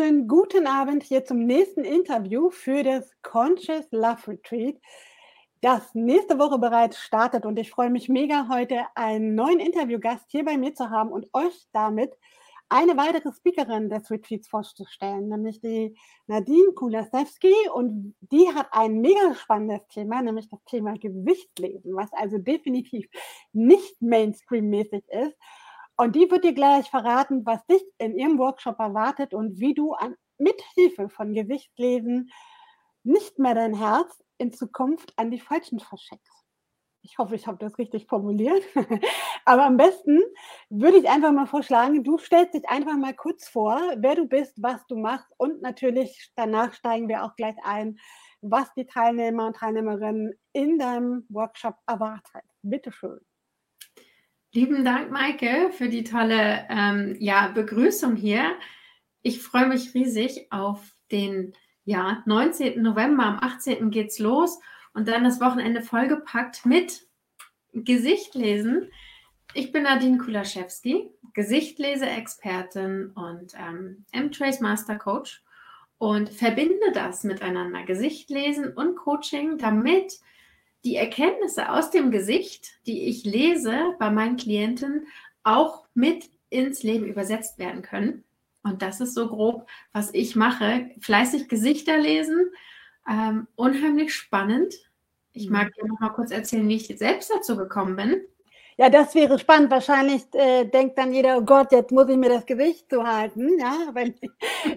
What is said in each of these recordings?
wunderschönen guten Abend hier zum nächsten Interview für das Conscious Love Retreat, das nächste Woche bereits startet. Und ich freue mich mega, heute einen neuen Interviewgast hier bei mir zu haben und euch damit eine weitere Speakerin des Retreats vorzustellen, nämlich die Nadine Kulasewski. Und die hat ein mega spannendes Thema, nämlich das Thema Gewichtslesen, was also definitiv nicht Mainstream-mäßig ist. Und die wird dir gleich verraten, was dich in ihrem Workshop erwartet und wie du an, mit Hilfe von Gewichtlesen nicht mehr dein Herz in Zukunft an die Falschen verschenkst. Ich hoffe, ich habe das richtig formuliert. Aber am besten würde ich einfach mal vorschlagen, du stellst dich einfach mal kurz vor, wer du bist, was du machst und natürlich danach steigen wir auch gleich ein, was die Teilnehmer und Teilnehmerinnen in deinem Workshop erwartet. Bitte schön. Lieben Dank, Maike, für die tolle ähm, ja, Begrüßung hier. Ich freue mich riesig auf den ja, 19. November. Am 18. geht's los und dann das Wochenende vollgepackt mit Gesichtlesen. Ich bin Nadine Kulaschewski, Gesichtlese-Expertin und ähm, M-Trace Master Coach und verbinde das miteinander, Gesichtlesen und Coaching, damit die Erkenntnisse aus dem Gesicht, die ich lese bei meinen Klienten, auch mit ins Leben übersetzt werden können. Und das ist so grob, was ich mache. Fleißig Gesichter lesen, ähm, unheimlich spannend. Ich mag mhm. dir noch mal kurz erzählen, wie ich selbst dazu gekommen bin. Ja, das wäre spannend. Wahrscheinlich äh, denkt dann jeder, oh Gott, jetzt muss ich mir das Gewicht zu halten, ja, wenn,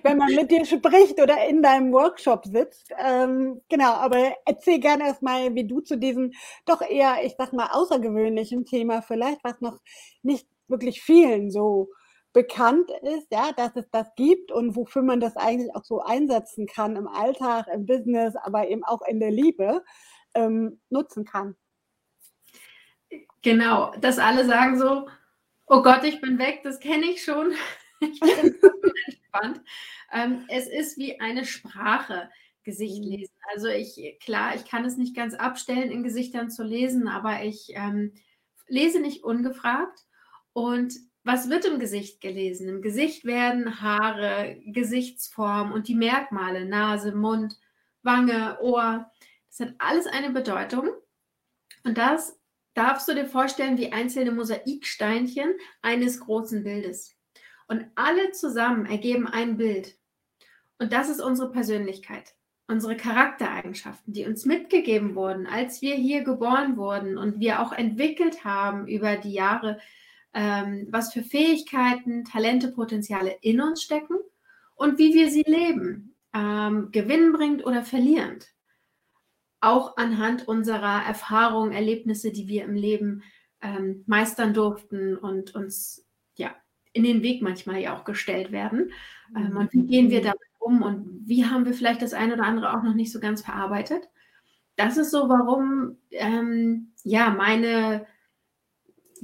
wenn man mit dir spricht oder in deinem Workshop sitzt. Ähm, genau, aber erzähl gerne erstmal, wie du zu diesem doch eher, ich sag mal, außergewöhnlichen Thema vielleicht, was noch nicht wirklich vielen so bekannt ist, ja, dass es das gibt und wofür man das eigentlich auch so einsetzen kann im Alltag, im Business, aber eben auch in der Liebe ähm, nutzen kann. Genau, dass alle sagen so, oh Gott, ich bin weg, das kenne ich schon. ich bin entspannt. Ähm, es ist wie eine Sprache. Gesicht mhm. lesen. Also ich, klar, ich kann es nicht ganz abstellen, in Gesichtern zu lesen, aber ich ähm, lese nicht ungefragt. Und was wird im Gesicht gelesen? Im Gesicht werden Haare, Gesichtsform und die Merkmale, Nase, Mund, Wange, Ohr. Das hat alles eine Bedeutung. Und das darfst du dir vorstellen wie einzelne Mosaiksteinchen eines großen Bildes. Und alle zusammen ergeben ein Bild. Und das ist unsere Persönlichkeit, unsere Charaktereigenschaften, die uns mitgegeben wurden, als wir hier geboren wurden und wir auch entwickelt haben über die Jahre, ähm, was für Fähigkeiten, Talente, Potenziale in uns stecken und wie wir sie leben, ähm, gewinnbringend oder verlierend auch anhand unserer Erfahrungen, Erlebnisse, die wir im Leben ähm, meistern durften und uns ja in den Weg manchmal ja auch gestellt werden. Ähm, und wie gehen wir damit um und wie haben wir vielleicht das eine oder andere auch noch nicht so ganz verarbeitet? Das ist so, warum ähm, ja meine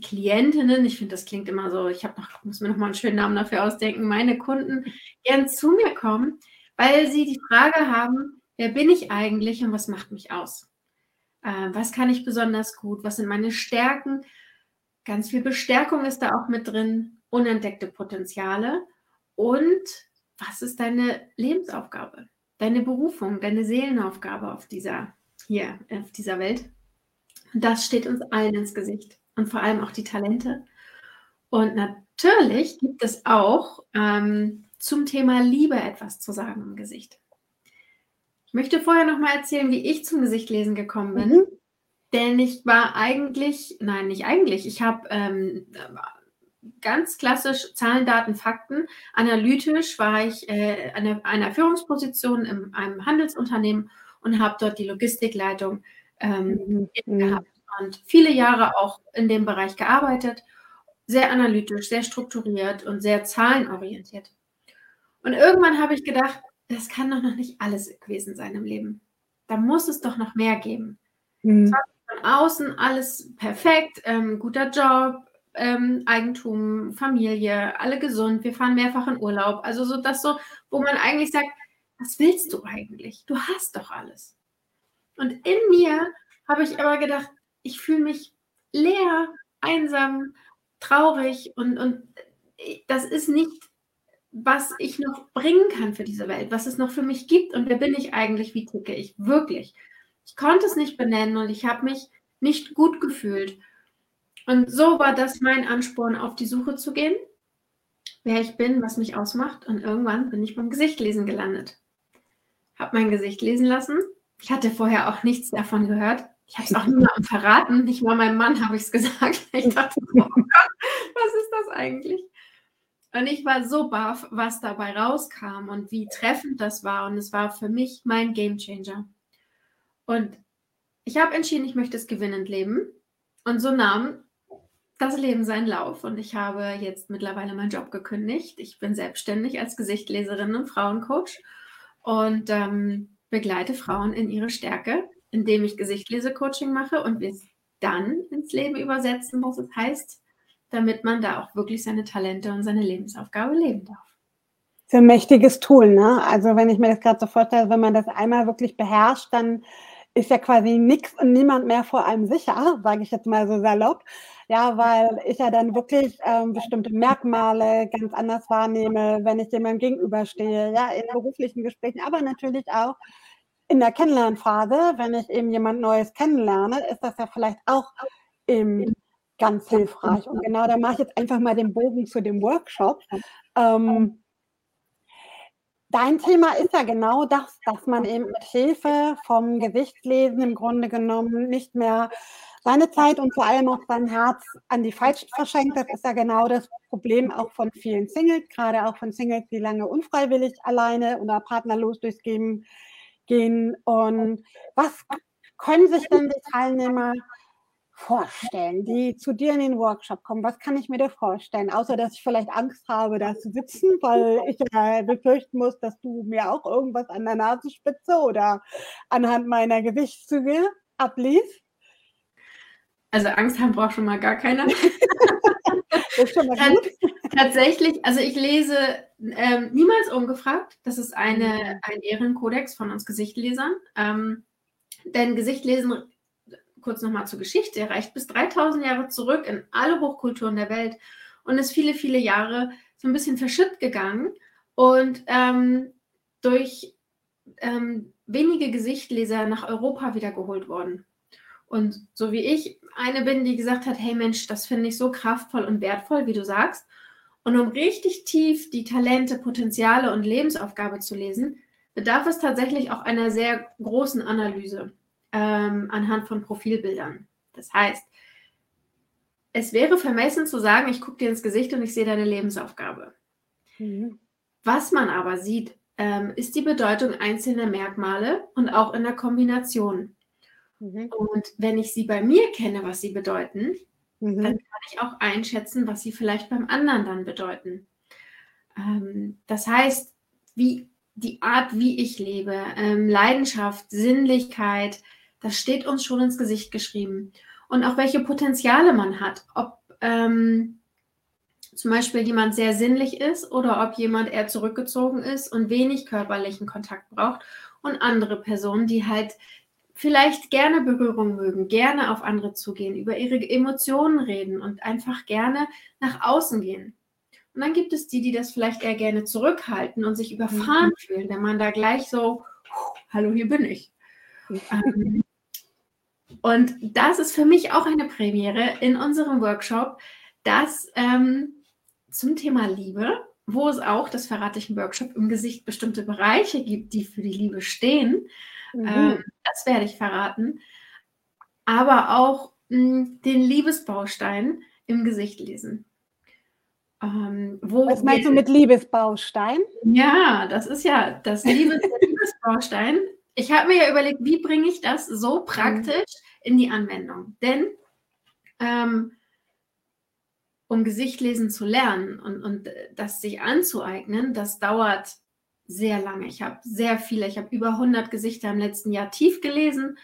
Klientinnen, ich finde, das klingt immer so, ich habe noch, muss mir noch mal einen schönen Namen dafür ausdenken, meine Kunden gern zu mir kommen, weil sie die Frage haben, Wer bin ich eigentlich und was macht mich aus? Äh, was kann ich besonders gut? Was sind meine Stärken? Ganz viel Bestärkung ist da auch mit drin, unentdeckte Potenziale. Und was ist deine Lebensaufgabe, deine Berufung, deine Seelenaufgabe auf dieser, hier, auf dieser Welt? Das steht uns allen ins Gesicht und vor allem auch die Talente. Und natürlich gibt es auch ähm, zum Thema Liebe etwas zu sagen im Gesicht. Ich möchte vorher noch mal erzählen, wie ich zum Gesichtlesen gekommen bin. Mhm. Denn ich war eigentlich, nein, nicht eigentlich, ich habe ähm, ganz klassisch Zahlen, Daten, Fakten. Analytisch war ich äh, an einer Führungsposition in einem Handelsunternehmen und habe dort die Logistikleitung ähm, mhm. gehabt und viele Jahre auch in dem Bereich gearbeitet. Sehr analytisch, sehr strukturiert und sehr zahlenorientiert. Und irgendwann habe ich gedacht, das kann doch noch nicht alles gewesen sein im Leben. Da muss es doch noch mehr geben. Mhm. Von außen alles perfekt, ähm, guter Job, ähm, Eigentum, Familie, alle gesund, wir fahren mehrfach in Urlaub. Also so das so, wo man eigentlich sagt, was willst du eigentlich? Du hast doch alles. Und in mir habe ich aber gedacht, ich fühle mich leer, einsam, traurig und, und das ist nicht was ich noch bringen kann für diese Welt, was es noch für mich gibt und wer bin ich eigentlich, wie ticke ich wirklich. Ich konnte es nicht benennen und ich habe mich nicht gut gefühlt. Und so war das mein Ansporn, auf die Suche zu gehen, wer ich bin, was mich ausmacht. Und irgendwann bin ich beim Gesicht lesen gelandet. Habe mein Gesicht lesen lassen. Ich hatte vorher auch nichts davon gehört. Ich habe es auch niemandem verraten. Nicht mal meinem Mann habe ich es gesagt. Ich dachte, oh Gott, was ist das eigentlich? Und ich war so baff, was dabei rauskam und wie treffend das war. Und es war für mich mein Gamechanger. Und ich habe entschieden, ich möchte es gewinnend leben. Und so nahm das Leben seinen Lauf. Und ich habe jetzt mittlerweile meinen Job gekündigt. Ich bin selbstständig als Gesichtleserin und Frauencoach und ähm, begleite Frauen in ihre Stärke, indem ich Gesichtlese-Coaching mache und wir es dann ins Leben übersetzen, was es heißt, damit man da auch wirklich seine Talente und seine Lebensaufgabe leben darf. Das ist ein mächtiges Tool, ne? Also wenn ich mir das gerade so vorstelle, wenn man das einmal wirklich beherrscht, dann ist ja quasi nichts und niemand mehr vor einem sicher, sage ich jetzt mal so salopp. Ja, weil ich ja dann wirklich ähm, bestimmte Merkmale ganz anders wahrnehme, wenn ich jemandem gegenüberstehe, ja, in beruflichen Gesprächen, aber natürlich auch in der Kennenlernphase, wenn ich eben jemand Neues kennenlerne, ist das ja vielleicht auch im ganz hilfreich. Und genau da mache ich jetzt einfach mal den Bogen zu dem Workshop. Ähm, dein Thema ist ja genau das, dass man eben mit Hilfe vom Gesichtslesen im Grunde genommen nicht mehr seine Zeit und vor allem auch sein Herz an die Falschen verschenkt. Das ist ja genau das Problem auch von vielen Singles, gerade auch von Singles, die lange unfreiwillig alleine oder partnerlos durchs Leben gehen. Und was können sich denn die Teilnehmer vorstellen, die zu dir in den Workshop kommen? Was kann ich mir da vorstellen? Außer, dass ich vielleicht Angst habe, da zu sitzen, weil ich äh, befürchten muss, dass du mir auch irgendwas an der Nasenspitze oder anhand meiner Gesichtszüge abliest. Also Angst haben braucht schon mal gar keiner. Tatsächlich, also ich lese ähm, niemals ungefragt. Das ist eine, mhm. ein Ehrenkodex von uns Gesichtlesern. Ähm, denn Gesichtlesen kurz nochmal zur Geschichte, reicht bis 3000 Jahre zurück in alle Hochkulturen der Welt und ist viele, viele Jahre so ein bisschen verschütt gegangen und ähm, durch ähm, wenige Gesichtleser nach Europa wiedergeholt worden. Und so wie ich eine bin, die gesagt hat, hey Mensch, das finde ich so kraftvoll und wertvoll, wie du sagst. Und um richtig tief die Talente, Potenziale und Lebensaufgabe zu lesen, bedarf es tatsächlich auch einer sehr großen Analyse ähm, anhand von Profilbildern. Das heißt, es wäre vermessen zu sagen, ich gucke dir ins Gesicht und ich sehe deine Lebensaufgabe. Mhm. Was man aber sieht, ähm, ist die Bedeutung einzelner Merkmale und auch in der Kombination. Mhm. Und wenn ich sie bei mir kenne, was sie bedeuten, mhm. dann kann ich auch einschätzen, was sie vielleicht beim anderen dann bedeuten. Ähm, das heißt, wie die Art, wie ich lebe, ähm, Leidenschaft, Sinnlichkeit, das steht uns schon ins Gesicht geschrieben. Und auch welche Potenziale man hat. Ob ähm, zum Beispiel jemand sehr sinnlich ist oder ob jemand eher zurückgezogen ist und wenig körperlichen Kontakt braucht. Und andere Personen, die halt vielleicht gerne Berührung mögen, gerne auf andere zugehen, über ihre Emotionen reden und einfach gerne nach außen gehen. Und dann gibt es die, die das vielleicht eher gerne zurückhalten und sich überfahren mhm. fühlen, wenn man da gleich so, hallo, hier bin ich. ähm, und das ist für mich auch eine Premiere in unserem Workshop, das ähm, zum Thema Liebe, wo es auch, das verrate ich im Workshop, im Gesicht bestimmte Bereiche gibt, die für die Liebe stehen. Mhm. Ähm, das werde ich verraten. Aber auch mh, hm, den Liebesbaustein im Gesicht lesen. Ähm, Was meinst du mit Liebesbaustein? Ja, das ist ja das Liebes Liebesbaustein ich habe mir ja überlegt, wie bringe ich das so praktisch in die Anwendung? Denn ähm, um Gesichtlesen zu lernen und, und das sich anzueignen, das dauert sehr lange. Ich habe sehr viele, ich habe über 100 Gesichter im letzten Jahr tief gelesen.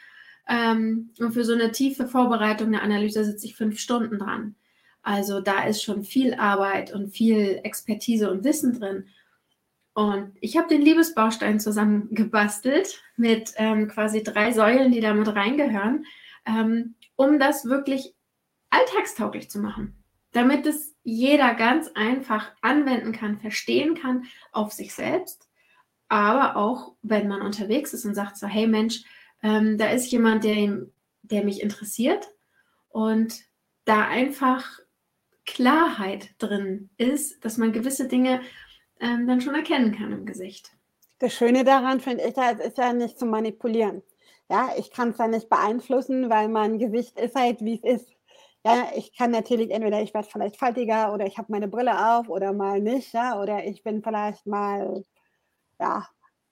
Ähm, und für so eine tiefe Vorbereitung, eine Analyse sitze ich fünf Stunden dran. Also da ist schon viel Arbeit und viel Expertise und Wissen drin. Und ich habe den Liebesbaustein zusammen gebastelt mit ähm, quasi drei Säulen, die damit reingehören, ähm, um das wirklich alltagstauglich zu machen. Damit es jeder ganz einfach anwenden kann, verstehen kann auf sich selbst, aber auch wenn man unterwegs ist und sagt so, hey Mensch, ähm, da ist jemand, der, der mich interessiert und da einfach Klarheit drin ist, dass man gewisse Dinge ähm, dann schon erkennen kann im Gesicht. Das Schöne daran finde ich es ist ja nicht zu manipulieren. Ja, ich kann es ja nicht beeinflussen, weil mein Gesicht ist halt, wie es ist. Ja, ich kann natürlich entweder ich werde vielleicht faltiger oder ich habe meine Brille auf oder mal nicht, ja, oder ich bin vielleicht mal, ja,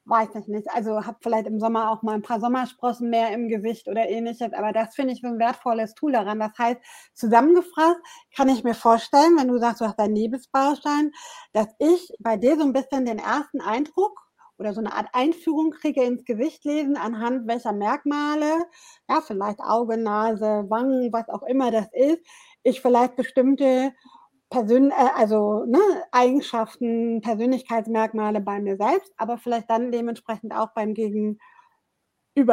weiß ich nicht. Also habe vielleicht im Sommer auch mal ein paar Sommersprossen mehr im Gesicht oder ähnliches. Aber das finde ich so ein wertvolles Tool daran. Das heißt, zusammengefasst kann ich mir vorstellen, wenn du sagst, du hast einen Liebesbaustein, dass ich bei dir so ein bisschen den ersten Eindruck oder so eine Art Einführung kriege ins Gesicht lesen, anhand welcher Merkmale, ja, vielleicht Auge, Nase, Wangen, was auch immer das ist, ich vielleicht bestimmte Persön äh, also ne, Eigenschaften, Persönlichkeitsmerkmale bei mir selbst, aber vielleicht dann dementsprechend auch beim Gegenüber,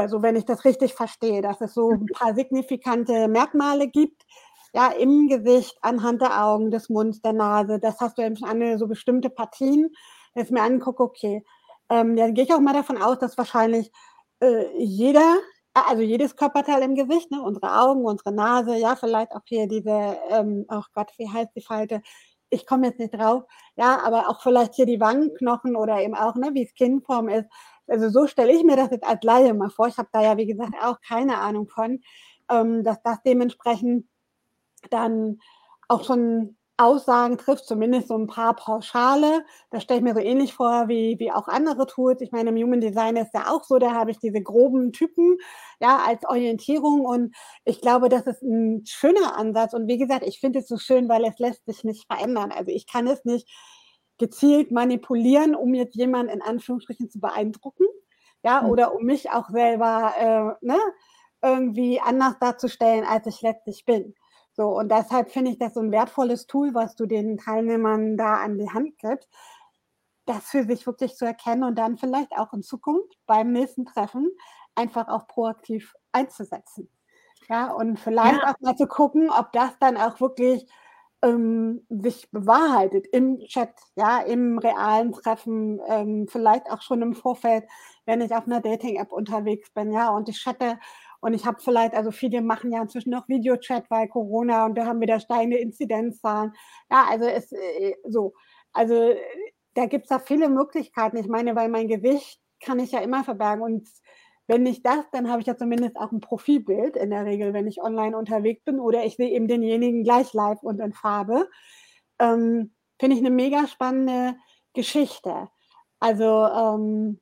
so wenn ich das richtig verstehe, dass es so ein paar signifikante Merkmale gibt, ja, im Gesicht, anhand der Augen, des Munds, der Nase, das hast du eben schon an so bestimmte Partien, jetzt mir angucke, okay, ähm, dann gehe ich auch mal davon aus, dass wahrscheinlich äh, jeder also jedes Körperteil im Gesicht, ne? unsere Augen, unsere Nase, ja, vielleicht auch hier diese, ähm, oh Gott, wie heißt die Falte? Ich komme jetzt nicht drauf, ja, aber auch vielleicht hier die Wangenknochen oder eben auch, ne, wie es Kinnform ist. Also so stelle ich mir das jetzt als Laie mal vor. Ich habe da ja, wie gesagt, auch keine Ahnung von, ähm, dass das dementsprechend dann auch schon Aussagen trifft, zumindest so ein paar pauschale. Das stelle ich mir so ähnlich vor wie, wie auch andere Tools. Ich meine, im Human Design ist ja auch so, da habe ich diese groben Typen ja als Orientierung und ich glaube, das ist ein schöner Ansatz. Und wie gesagt, ich finde es so schön, weil es lässt sich nicht verändern. Also ich kann es nicht gezielt manipulieren, um jetzt jemanden in Anführungsstrichen zu beeindrucken, ja, mhm. oder um mich auch selber äh, ne, irgendwie anders darzustellen, als ich letztlich bin. So, und deshalb finde ich das so ein wertvolles Tool, was du den Teilnehmern da an die Hand gibst, das für sich wirklich zu erkennen und dann vielleicht auch in Zukunft beim nächsten Treffen einfach auch proaktiv einzusetzen. Ja, und vielleicht ja. auch mal zu gucken, ob das dann auch wirklich ähm, sich bewahrheitet im Chat, ja, im realen Treffen, ähm, vielleicht auch schon im Vorfeld, wenn ich auf einer Dating-App unterwegs bin, ja, und ich chatte und ich habe vielleicht, also viele machen ja inzwischen noch Videochat, weil Corona und da haben wir da steigende Inzidenzzahlen. Ja, also es äh, so. Also da gibt es da viele Möglichkeiten. Ich meine, weil mein Gewicht kann ich ja immer verbergen. Und wenn nicht das, dann habe ich ja zumindest auch ein Profilbild in der Regel, wenn ich online unterwegs bin oder ich sehe eben denjenigen gleich live und in Farbe. Ähm, Finde ich eine mega spannende Geschichte. Also ähm,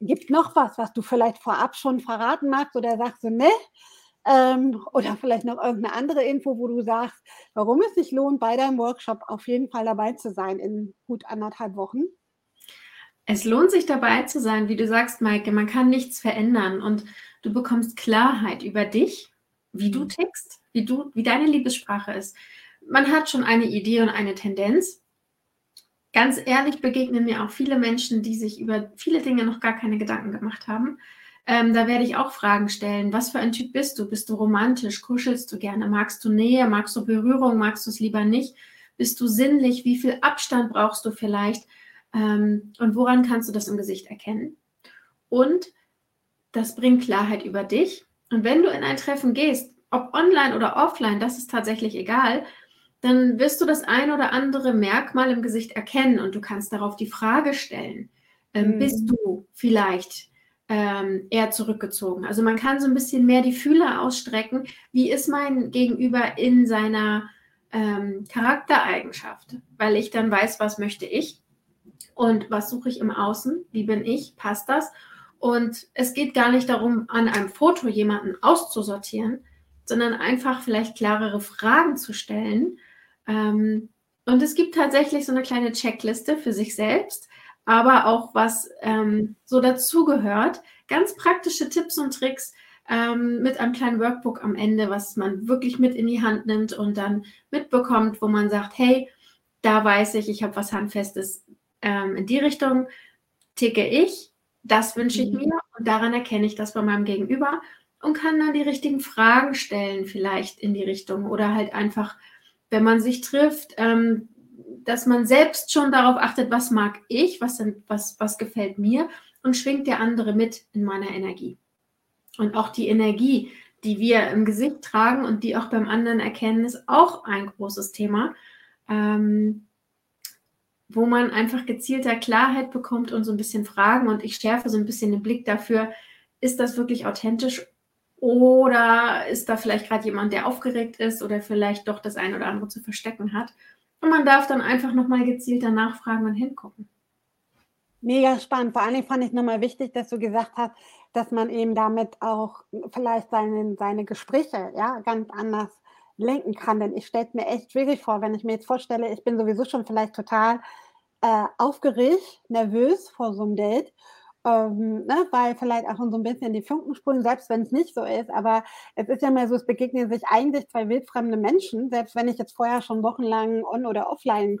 Gibt noch was, was du vielleicht vorab schon verraten magst oder sagst du, ne? Ähm, oder vielleicht noch irgendeine andere Info, wo du sagst, warum es sich lohnt, bei deinem Workshop auf jeden Fall dabei zu sein in gut anderthalb Wochen? Es lohnt sich dabei zu sein, wie du sagst, Maike, man kann nichts verändern und du bekommst Klarheit über dich, wie du mhm. tickst, wie du, wie deine Liebessprache ist. Man hat schon eine Idee und eine Tendenz, ganz ehrlich begegnen mir auch viele Menschen, die sich über viele Dinge noch gar keine Gedanken gemacht haben. Ähm, da werde ich auch Fragen stellen. Was für ein Typ bist du? Bist du romantisch? Kuschelst du gerne? Magst du Nähe? Magst du Berührung? Magst du es lieber nicht? Bist du sinnlich? Wie viel Abstand brauchst du vielleicht? Ähm, und woran kannst du das im Gesicht erkennen? Und das bringt Klarheit über dich. Und wenn du in ein Treffen gehst, ob online oder offline, das ist tatsächlich egal, dann wirst du das ein oder andere Merkmal im Gesicht erkennen und du kannst darauf die Frage stellen, ähm, mhm. bist du vielleicht ähm, eher zurückgezogen? Also man kann so ein bisschen mehr die Fühler ausstrecken. Wie ist mein Gegenüber in seiner ähm, Charaktereigenschaft? Weil ich dann weiß, was möchte ich und was suche ich im Außen? Wie bin ich? Passt das? Und es geht gar nicht darum, an einem Foto jemanden auszusortieren, sondern einfach vielleicht klarere Fragen zu stellen, ähm, und es gibt tatsächlich so eine kleine Checkliste für sich selbst, aber auch was ähm, so dazugehört. Ganz praktische Tipps und Tricks ähm, mit einem kleinen Workbook am Ende, was man wirklich mit in die Hand nimmt und dann mitbekommt, wo man sagt, hey, da weiß ich, ich habe was Handfestes ähm, in die Richtung, ticke ich, das wünsche ich mhm. mir und daran erkenne ich das bei meinem Gegenüber und kann dann die richtigen Fragen stellen, vielleicht in die Richtung oder halt einfach wenn man sich trifft, ähm, dass man selbst schon darauf achtet, was mag ich, was, denn, was, was gefällt mir und schwingt der andere mit in meiner Energie. Und auch die Energie, die wir im Gesicht tragen und die auch beim anderen erkennen, ist auch ein großes Thema, ähm, wo man einfach gezielter Klarheit bekommt und so ein bisschen Fragen. Und ich schärfe so ein bisschen den Blick dafür, ist das wirklich authentisch oder ist da vielleicht gerade jemand, der aufgeregt ist oder vielleicht doch das eine oder andere zu verstecken hat. Und man darf dann einfach nochmal gezielter nachfragen und hingucken. Mega spannend. Vor allen Dingen fand ich nochmal wichtig, dass du gesagt hast, dass man eben damit auch vielleicht seine, seine Gespräche ja, ganz anders lenken kann. Denn ich stelle mir echt schwierig vor, wenn ich mir jetzt vorstelle, ich bin sowieso schon vielleicht total äh, aufgeregt, nervös vor so einem Date. Ähm, ne, weil vielleicht auch so ein bisschen die Funken spulen, selbst wenn es nicht so ist. Aber es ist ja mehr so, es begegnen sich eigentlich zwei wildfremde Menschen, selbst wenn ich jetzt vorher schon wochenlang on- oder offline,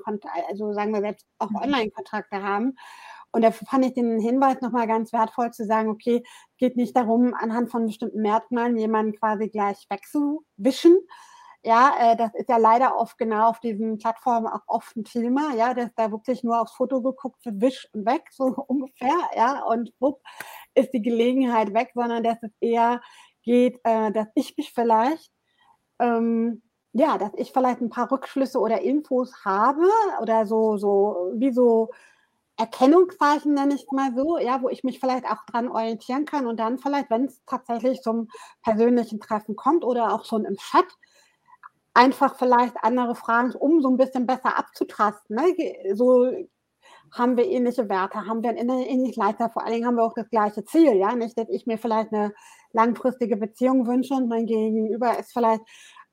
also sagen wir selbst auch mhm. Online-Kontakte haben. Und da fand ich den Hinweis nochmal ganz wertvoll zu sagen, okay, geht nicht darum, anhand von bestimmten Merkmalen jemanden quasi gleich wegzuwischen. Ja, äh, das ist ja leider oft genau auf diesen Plattformen auch oft ein Thema, ja, dass da wirklich nur aufs Foto geguckt wird, wisch und weg, so ungefähr, ja, und wupp, ist die Gelegenheit weg, sondern dass es eher geht, äh, dass ich mich vielleicht, ähm, ja, dass ich vielleicht ein paar Rückschlüsse oder Infos habe oder so, so, wie so Erkennungszeichen, nenne ich es mal so, ja, wo ich mich vielleicht auch dran orientieren kann und dann vielleicht, wenn es tatsächlich zum persönlichen Treffen kommt oder auch schon im Chat, einfach vielleicht andere Fragen, um so ein bisschen besser abzutasten. Ne? So haben wir ähnliche Werte, haben wir einen ähnlichen Leiter, vor allen Dingen haben wir auch das gleiche Ziel, ja, nicht, dass ich mir vielleicht eine langfristige Beziehung wünsche und mein Gegenüber ist vielleicht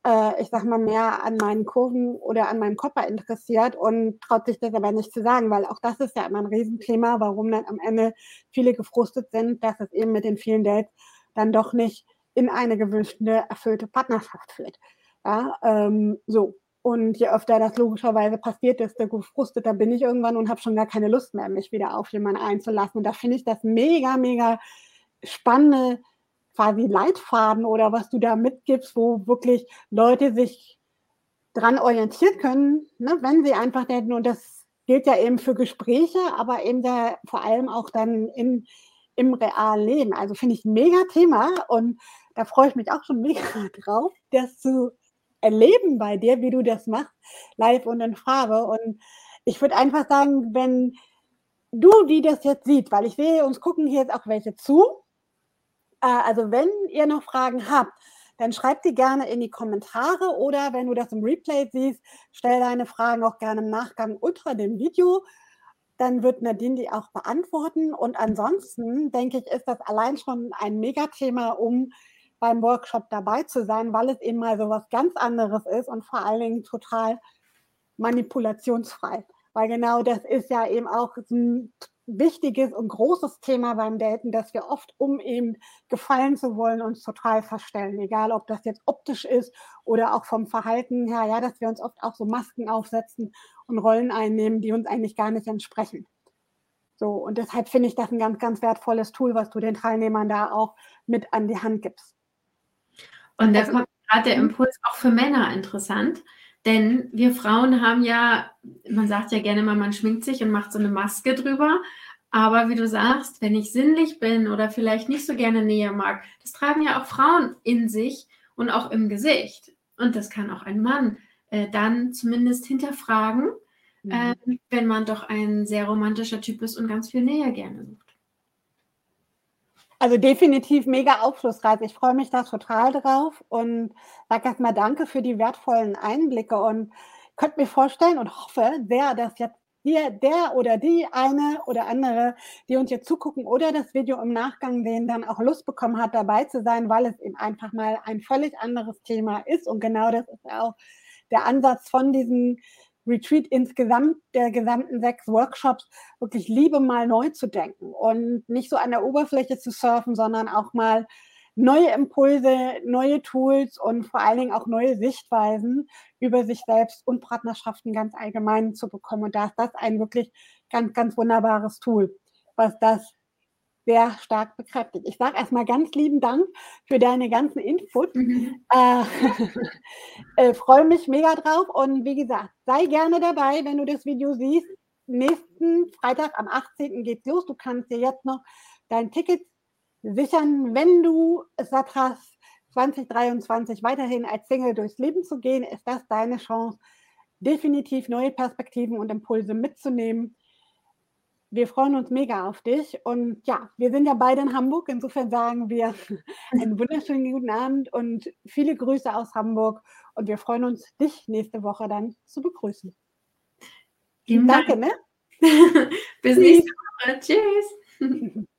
äh, ich sag mal, mehr an meinen Kurven oder an meinem Körper interessiert und traut sich das aber nicht zu sagen, weil auch das ist ja immer ein Riesenthema, warum dann am Ende viele gefrustet sind, dass es eben mit den vielen Dates dann doch nicht in eine gewünschte, erfüllte Partnerschaft führt. Ja, ähm, so. Und je öfter das logischerweise passiert, desto gefrusteter bin ich irgendwann und habe schon gar keine Lust mehr, mich wieder auf jemanden einzulassen. Und da finde ich das mega, mega spannende quasi Leitfaden oder was du da mitgibst, wo wirklich Leute sich dran orientieren können, ne, wenn sie einfach denken, und das gilt ja eben für Gespräche, aber eben da vor allem auch dann in, im realen Leben. Also finde ich ein mega Thema und da freue ich mich auch schon mega drauf, das zu erleben bei dir, wie du das machst, live und in Farbe. Und ich würde einfach sagen, wenn du, die das jetzt sieht, weil ich sehe, uns gucken hier jetzt auch welche zu, äh, also wenn ihr noch Fragen habt, dann schreibt die gerne in die Kommentare oder wenn du das im Replay siehst, stell deine Fragen auch gerne im Nachgang unter dem Video. Dann wird Nadine die auch beantworten. Und ansonsten denke ich, ist das allein schon ein Megathema, um beim Workshop dabei zu sein, weil es eben mal so was ganz anderes ist und vor allen Dingen total manipulationsfrei. Weil genau das ist ja eben auch ein wichtiges und großes Thema beim Daten, dass wir oft, um eben gefallen zu wollen, uns total verstellen. Egal, ob das jetzt optisch ist oder auch vom Verhalten her, ja, dass wir uns oft auch so Masken aufsetzen und Rollen einnehmen, die uns eigentlich gar nicht entsprechen. So, und deshalb finde ich das ein ganz, ganz wertvolles Tool, was du den Teilnehmern da auch mit an die Hand gibst. Und da also, kommt gerade der mhm. Impuls auch für Männer interessant. Denn wir Frauen haben ja, man sagt ja gerne mal, man schminkt sich und macht so eine Maske drüber. Aber wie du sagst, wenn ich sinnlich bin oder vielleicht nicht so gerne Nähe mag, das tragen ja auch Frauen in sich und auch im Gesicht. Und das kann auch ein Mann äh, dann zumindest hinterfragen, mhm. äh, wenn man doch ein sehr romantischer Typ ist und ganz viel Nähe gerne sucht. Also definitiv mega aufschlussreich. Ich freue mich da total drauf und sage erstmal danke für die wertvollen Einblicke und könnte mir vorstellen und hoffe sehr, dass jetzt hier der oder die eine oder andere, die uns jetzt zugucken oder das Video im Nachgang sehen, dann auch Lust bekommen hat, dabei zu sein, weil es eben einfach mal ein völlig anderes Thema ist. Und genau das ist auch der Ansatz von diesen Retreat insgesamt, der gesamten sechs Workshops, wirklich Liebe mal neu zu denken und nicht so an der Oberfläche zu surfen, sondern auch mal neue Impulse, neue Tools und vor allen Dingen auch neue Sichtweisen über sich selbst und Partnerschaften ganz allgemein zu bekommen. Und da ist das ein wirklich ganz, ganz wunderbares Tool, was das sehr stark bekräftigt. Ich sage erstmal ganz lieben Dank für deine ganzen Inputs. Mhm. Äh, äh, Freue mich mega drauf und wie gesagt, sei gerne dabei, wenn du das Video siehst. Nächsten Freitag am 18. geht's los. Du kannst dir jetzt noch dein Ticket sichern, wenn du es satt hast, 2023 weiterhin als Single durchs Leben zu gehen, ist das deine Chance, definitiv neue Perspektiven und Impulse mitzunehmen wir freuen uns mega auf dich. Und ja, wir sind ja beide in Hamburg. Insofern sagen wir einen wunderschönen guten Abend und viele Grüße aus Hamburg. Und wir freuen uns, dich nächste Woche dann zu begrüßen. Danke, ne? Bis nächste Woche. Tschüss.